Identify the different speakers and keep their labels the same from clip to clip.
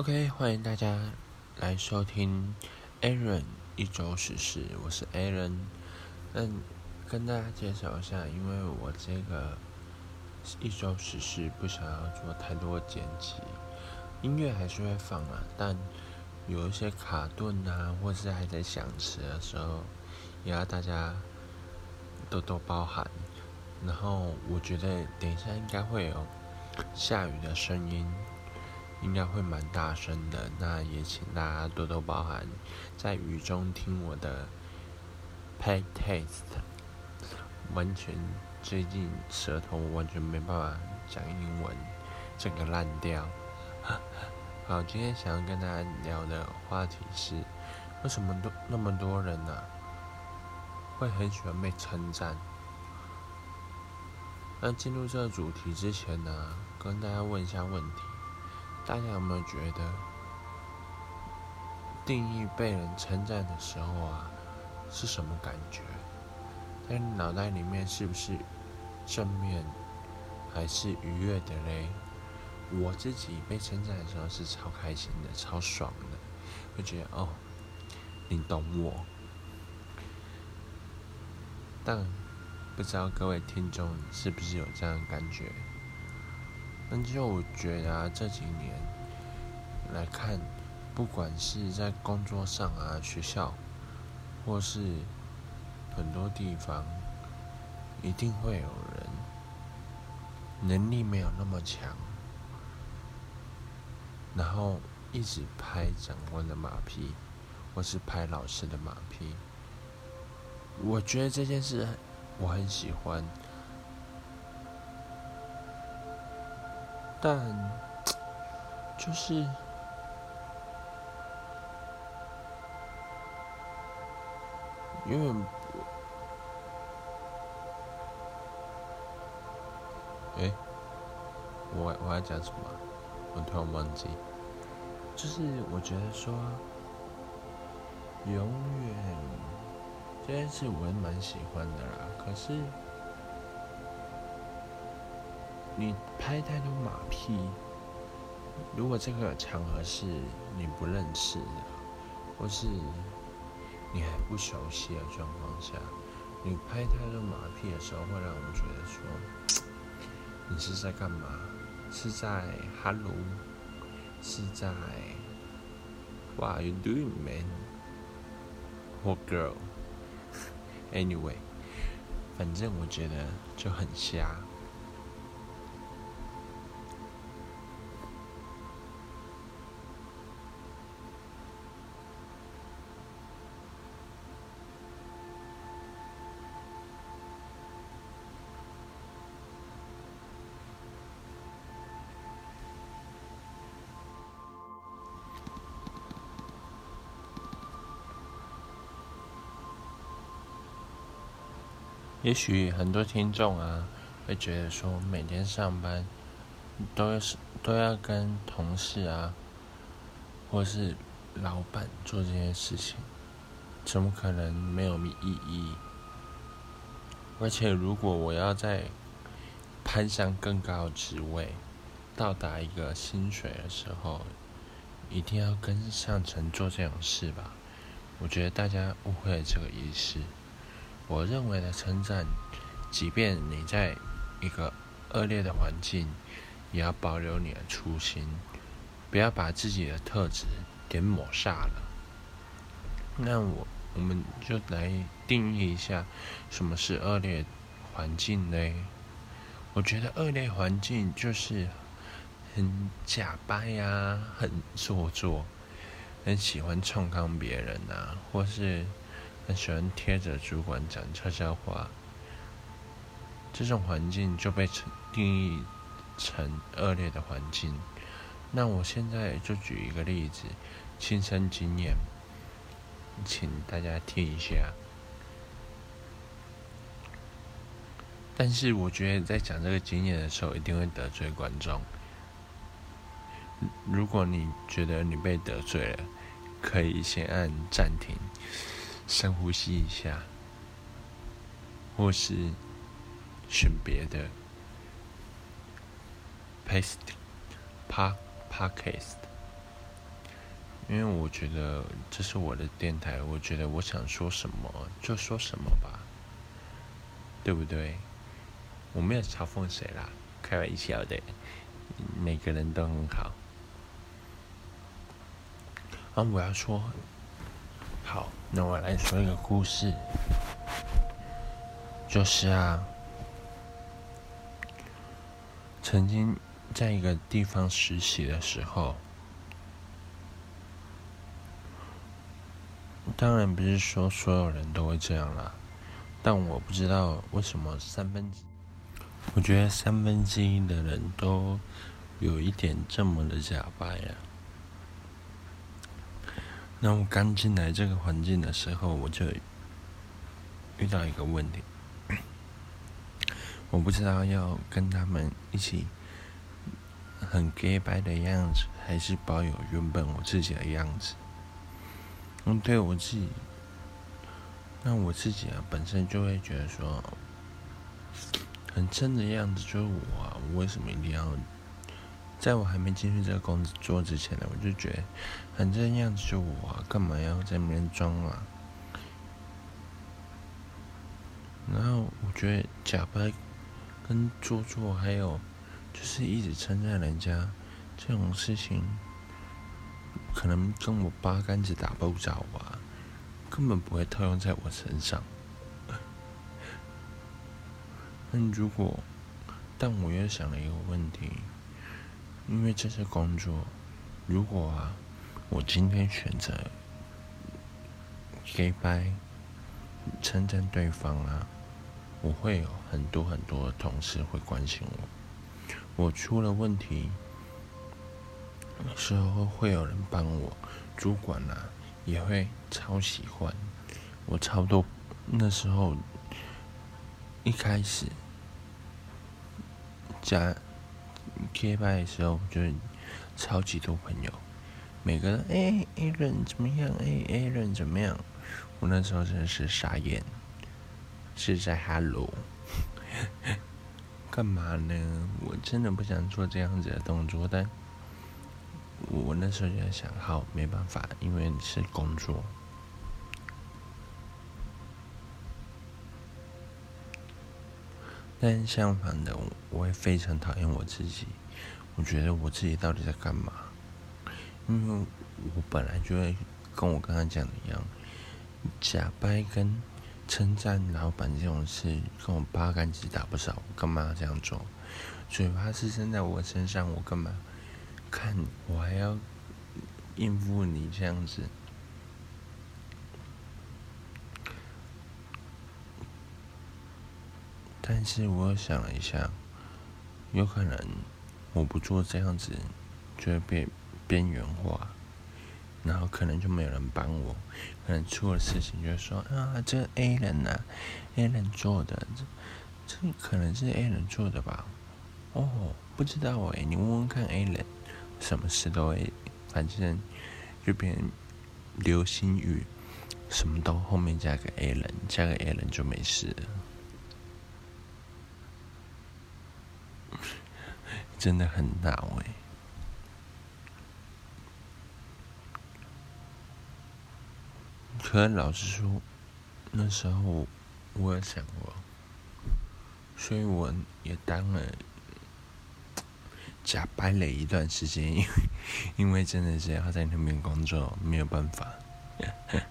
Speaker 1: OK，欢迎大家来收听 Aaron 一周史事，我是 Aaron。嗯，跟大家介绍一下，因为我这个一周史事不想要做太多剪辑，音乐还是会放啊，但有一些卡顿啊，或是还在想词的时候，也要大家多多包涵。然后我觉得等一下应该会有下雨的声音。应该会蛮大声的，那也请大家多多包涵，在雨中听我的 pay taste，完全最近舌头完全没办法讲英文，整个烂掉。好，今天想要跟大家聊的话题是，为什么多那么多人呢，会很喜欢被称赞？那进入这个主题之前呢，跟大家问一下问题。大家有没有觉得，定义被人称赞的时候啊，是什么感觉？在你脑袋里面是不是正面，还是愉悦的嘞？我自己被称赞的时候是超开心的，超爽的，会觉得哦，你懂我。但不知道各位听众是不是有这样的感觉？那就我觉得啊，这几年来看，不管是在工作上啊、学校，或是很多地方，一定会有人能力没有那么强，然后一直拍长官的马屁，或是拍老师的马屁。我觉得这件事我很喜欢。但就是，因为，哎，我我要讲什么？我突然忘记。就是我觉得说，永远这件事我也蛮喜欢的啦。可是。你拍太多马屁，如果这个场合是你不认识的，或是你还不熟悉的状况下，你拍太多马屁的时候，会让我们觉得说，你是在干嘛？是在 Hello？是在 What are you doing, man? Or girl? Anyway，反正我觉得就很瞎。也许很多听众啊，会觉得说，每天上班都是都要跟同事啊，或是老板做这件事情，怎么可能没有意义？而且，如果我要在攀上更高职位，到达一个薪水的时候，一定要跟上层做这种事吧？我觉得大家误会了这个意思。我认为的称赞，即便你在一个恶劣的环境，也要保留你的初心，不要把自己的特质给抹煞了。那我我们就来定义一下，什么是恶劣环境呢？我觉得恶劣环境就是很假掰呀，很做作，很喜欢冲康别人呐，或是。很喜欢贴着主管讲悄悄话，这种环境就被定义成恶劣的环境。那我现在就举一个例子，亲身经验，请大家听一下。但是我觉得在讲这个经验的时候，一定会得罪观众。如果你觉得你被得罪了，可以先按暂停。深呼吸一下，或是选别的 paste pa podcast。因为我觉得这是我的电台，我觉得我想说什么就说什么吧，对不对？我没有嘲讽谁啦，开玩笑的，每个人都很好。啊，我要说，好，那我来说一个故事，就是啊，曾经在一个地方实习的时候，当然不是说所有人都会这样啦，但我不知道为什么三分之，我觉得三分之一的人都有一点这么的假白呀。那我刚进来这个环境的时候，我就遇到一个问题，我不知道要跟他们一起很 gay 白的样子，还是保有原本我自己的样子。嗯，对我自己，那我自己啊，本身就会觉得说，很真的样子就是我啊，我为什么一定要？在我还没进去这个工作之前呢，我就觉得，反正样子就我，啊，干嘛要在那边装啊？然后我觉得假扮跟做作，还有就是一直称赞人家这种事情，可能跟我八竿子打不着吧，根本不会套用在我身上。那如果，但我又想了一个问题。因为这是工作，如果啊，我今天选择给拜称赞对方啊，我会有很多很多的同事会关心我。我出了问题时候会有人帮我，主管啊也会超喜欢我，超多那时候一开始加。贴拜的时候，就是超级多朋友，每个人哎，A 人怎么样？哎，A 人怎么样？我那时候真的是傻眼，是在 Hello，干嘛呢？我真的不想做这样子的动作，但我那时候就在想，好，没办法，因为是工作。但相反的，我会非常讨厌我自己。我觉得我自己到底在干嘛？因为我本来就会跟我刚刚讲的一样，假掰跟称赞老板这种事，跟我八竿子打不着。我干嘛这样做？嘴巴是生在我身上，我干嘛？看我还要应付你这样子？但是我想了一下，有可能我不做这样子，就会被边缘化，然后可能就没有人帮我，可能出了事情就说啊，这 A 人呐，A 人做的，这这可能是 A 人做的吧？哦，不知道哎，你问问看 A 人，什么事都会，反正就变流星雨，什么都后面加个 A 人，加个 A 人就没事了。真的很恼哎！可老实说，那时候我也想过，所以我也当了假掰了一段时间，因为 因为真的是要在那边工作，没有办法。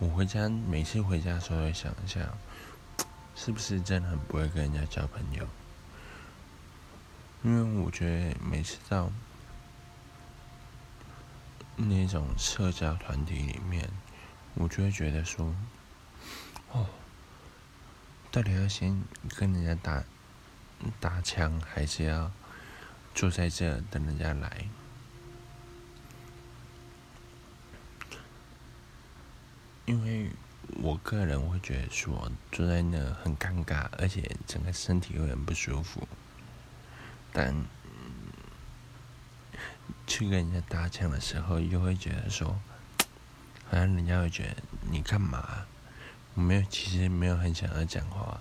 Speaker 1: 我回家每次回家的时候，会想一下，是不是真的很不会跟人家交朋友？因为我觉得每次到那种社交团体里面，我就会觉得说，哦，到底要先跟人家打打枪，还是要坐在这等人家来？因为我个人会觉得说，坐在那很尴尬，而且整个身体会很不舒服。但去跟人家搭腔的时候，又会觉得说，好像人家会觉得你干嘛？我没有，其实没有很想要讲话，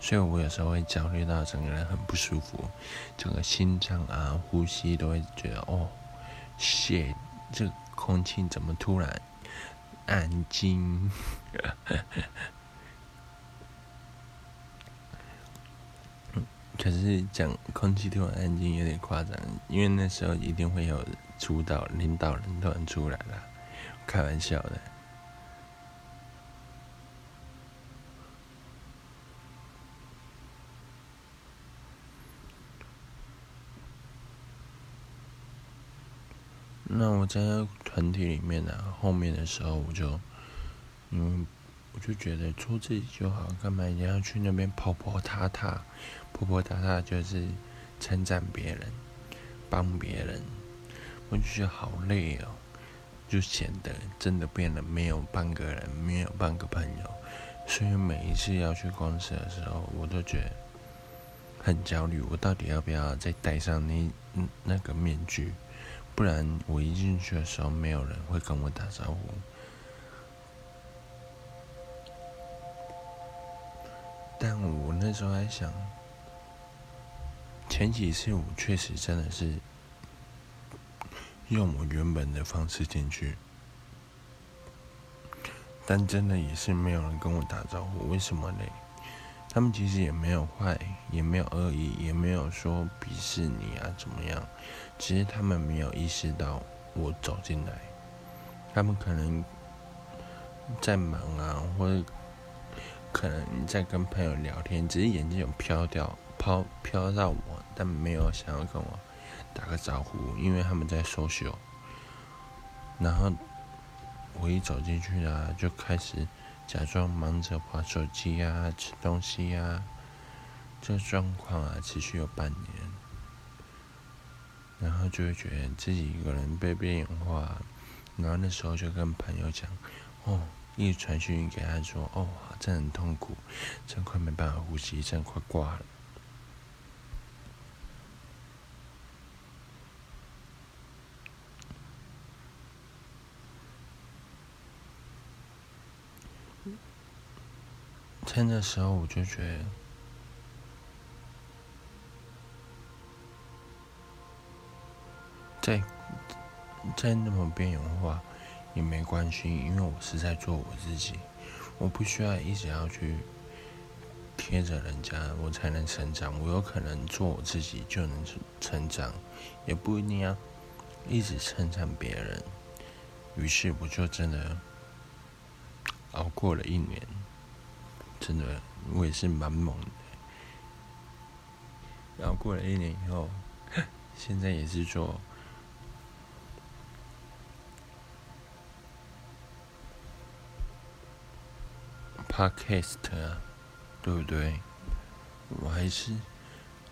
Speaker 1: 所以我有时候会焦虑到整个人很不舒服，整个心脏啊、呼吸都会觉得哦，血，这空气怎么突然安静？可是讲空气突然安静有点夸张，因为那时候一定会有主导领导人突然出来了，开玩笑的。那我在团体里面呢，后面的时候我就，嗯，我就觉得做自己就好，干嘛一定要去那边跑跑踏踏？婆婆踏踏就是称赞别人，帮别人，我就觉得好累哦，就显得真的变得没有半个人，没有半个朋友。所以每一次要去公司的时候，我都觉得很焦虑。我到底要不要再戴上那那个面具？不然我一进去的时候，没有人会跟我打招呼。但我那时候还想。前几次我确实真的是用我原本的方式进去，但真的也是没有人跟我打招呼。为什么呢？他们其实也没有坏，也没有恶意，也没有说鄙视你啊怎么样？只是他们没有意识到我走进来，他们可能在忙啊，或者可能你在跟朋友聊天，只是眼睛有飘掉。飘飘到我，但没有想要跟我打个招呼，因为他们在收秀。然后我一走进去啊，就开始假装忙着玩手机啊、吃东西啊。这状况啊，持续有半年。然后就会觉得自己一个人被边缘化。然后那时候就跟朋友讲，哦，一传讯给他说，哦，真很痛苦，真快没办法呼吸，真快挂了。在那时候，我就觉得，在在那么边缘化也没关系，因为我是在做我自己，我不需要一直要去贴着人家，我才能成长。我有可能做我自己就能成长，也不一定要一直称赞别人。于是，我就真的熬过了一年。真的，我也是蛮猛的。然后过了一年以后，现在也是做 podcast 啊，对不对？我还是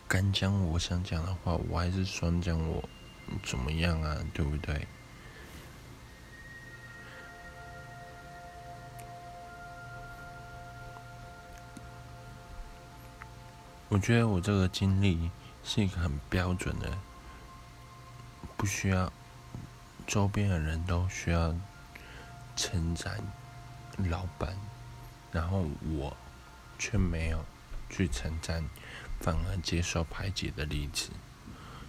Speaker 1: 敢讲我想讲的话，我还是双讲我怎么样啊，对不对？我觉得我这个经历是一个很标准的，不需要周边的人都需要称赞老板，然后我却没有去称赞，反而接受排挤的例子。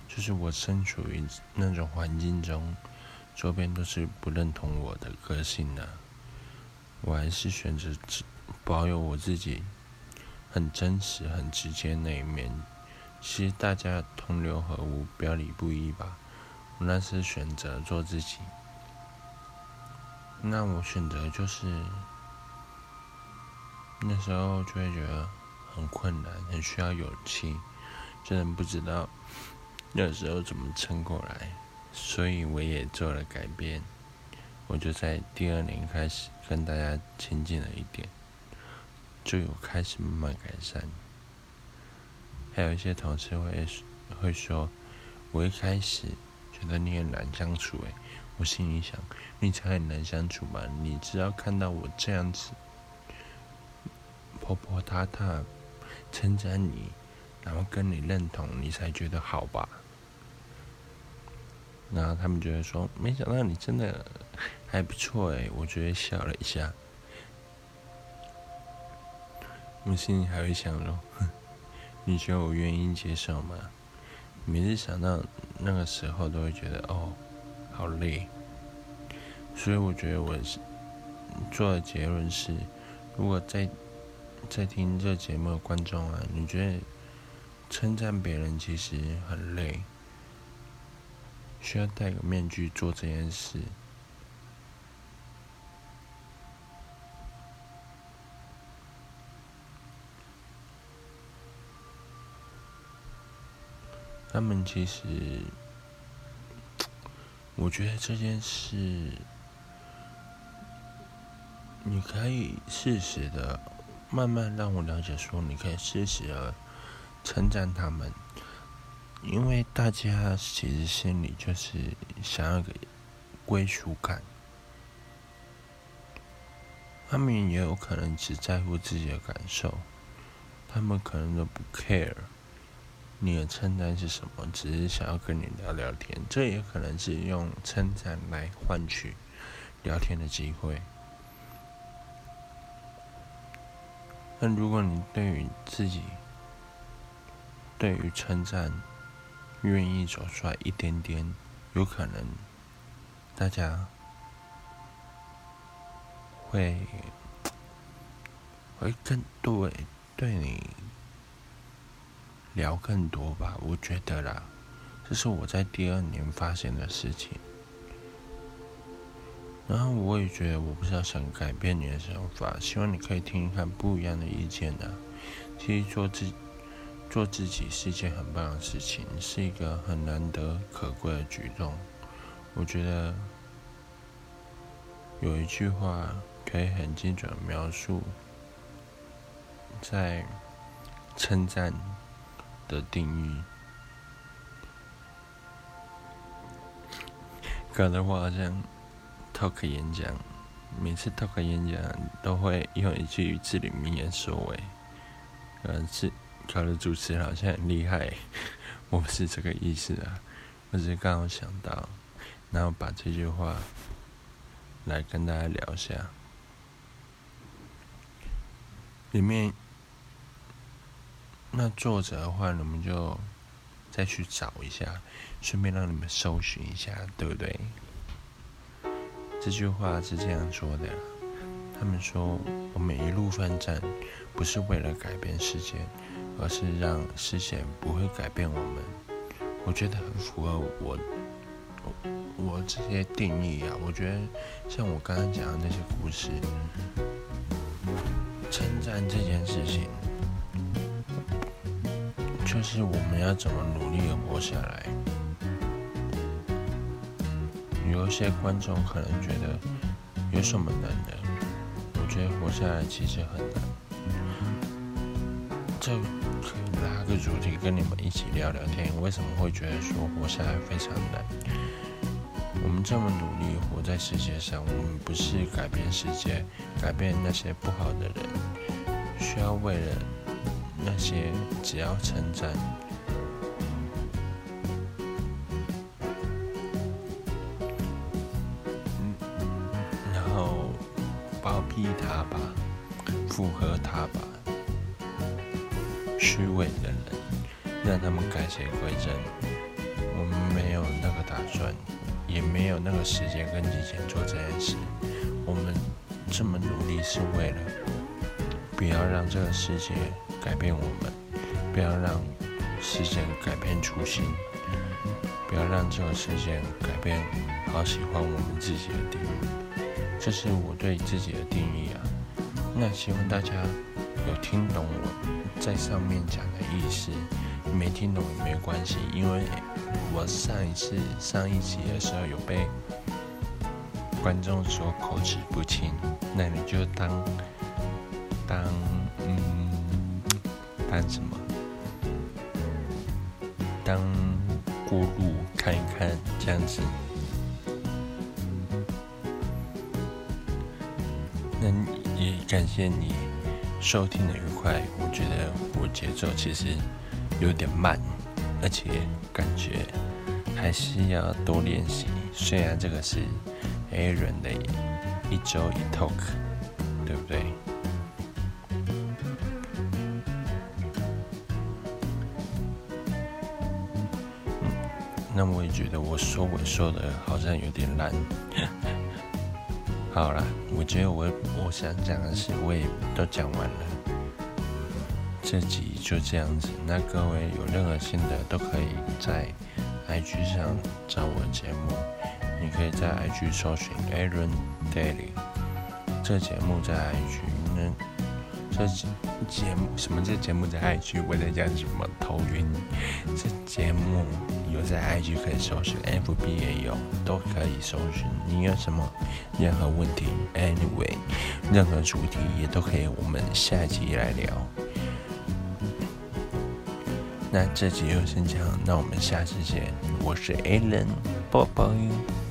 Speaker 1: 就是我身处于那种环境中，周边都是不认同我的个性的，我还是选择保有我自己。很真实、很直接那一面，其实大家同流合污、表里不一吧。我那是选择做自己，那我选择就是那时候就会觉得很困难，很需要勇气，真的不知道那时候怎么撑过来，所以我也做了改变。我就在第二年开始跟大家亲近了一点。就有开始慢慢改善，还有一些同事会会说，我一开始觉得你很难相处，诶，我心里想，你才很难相处吧？你只要看到我这样子，婆婆她她称赞你，然后跟你认同，你才觉得好吧？然后他们觉得说，没想到你真的还不错，诶，我觉得笑了一下。我心里还会想说：“ 你觉得我愿意接受吗？”每次想到那个时候，都会觉得哦，好累。所以我觉得我是做的结论是，如果在在听这节目的观众啊，你觉得称赞别人其实很累，需要戴个面具做这件事。他们其实，我觉得这件事，你可以适时的慢慢让我了解，说你可以适时的称赞他们，因为大家其实心里就是想要个归属感，他们也有可能只在乎自己的感受，他们可能都不 care。你的称赞是什么？只是想要跟你聊聊天，这也可能是用称赞来换取聊天的机会。那如果你对于自己，对于称赞愿意走出来一点点，有可能大家会会更对对你。聊更多吧，我觉得啦，这是我在第二年发现的事情。然后我也觉得，我不是要想改变你的想法，希望你可以听一看不一样的意见的。其实做自做自己是一件很棒的事情，是一个很难得可贵的举动。我觉得有一句话可以很精准的描述，在称赞。的定义，可能我好像 talk 演讲，每次 talk 演讲都会用一句至理名言收尾。呃，是搞得主持人好像很厉害，我不是这个意思啊，我只是刚好想到，然后把这句话来跟大家聊一下，里面。那作者的话，你们就再去找一下，顺便让你们搜寻一下，对不对？这句话是这样说的：他们说，我们一路奋战，不是为了改变世界，而是让世界不会改变我们。我觉得很符合我我这些定义啊。我觉得像我刚刚讲的那些故事，称赞这件事情。就是我们要怎么努力的活下来？有一些观众可能觉得有什么难的？我觉得活下来其实很难。这可以拉个主题跟你们一起聊聊天。为什么会觉得说活下来非常难？我们这么努力活在世界上，我们不是改变世界，改变那些不好的人，需要为了。那些只要称赞，附和他吧，虚伪的人，让他们改邪归正。我们没有那个打算，也没有那个时间跟金钱做这件事。我们这么努力是为了，不要让这个世界。改变我们，不要让世界改变初心，不要让这个世界改变好喜欢我们自己的定义，这是我对自己的定义啊。那希望大家有听懂我在上面讲的意思，没听懂也没关系，因为我上一次上一集的时候有被观众说口齿不清，那你就当当嗯。当什么？当过路看一看，这样子。那你也感谢你收听的愉快。我觉得我节奏其实有点慢，而且感觉还是要多练习。虽然这个是 Aaron 的一周一 talk，对不对？那我也觉得我说我说的好像有点烂。好了，我觉得我我想讲的是我也都讲完了，这集就这样子。那各位有任何心得都可以在 IG 上找我节目，你可以在 IG 搜寻 Aaron Daily。这节目在 IG 呢，这节目什么？这节目在 IG 我在讲什么？头晕。这节目。有在 IG 可以搜寻，FB 也有，都可以搜寻。你有什么任何问题？Anyway，任何主题也都可以，我们下集来聊。那这集就先讲，那我们下次见。我是 Alan，拜拜。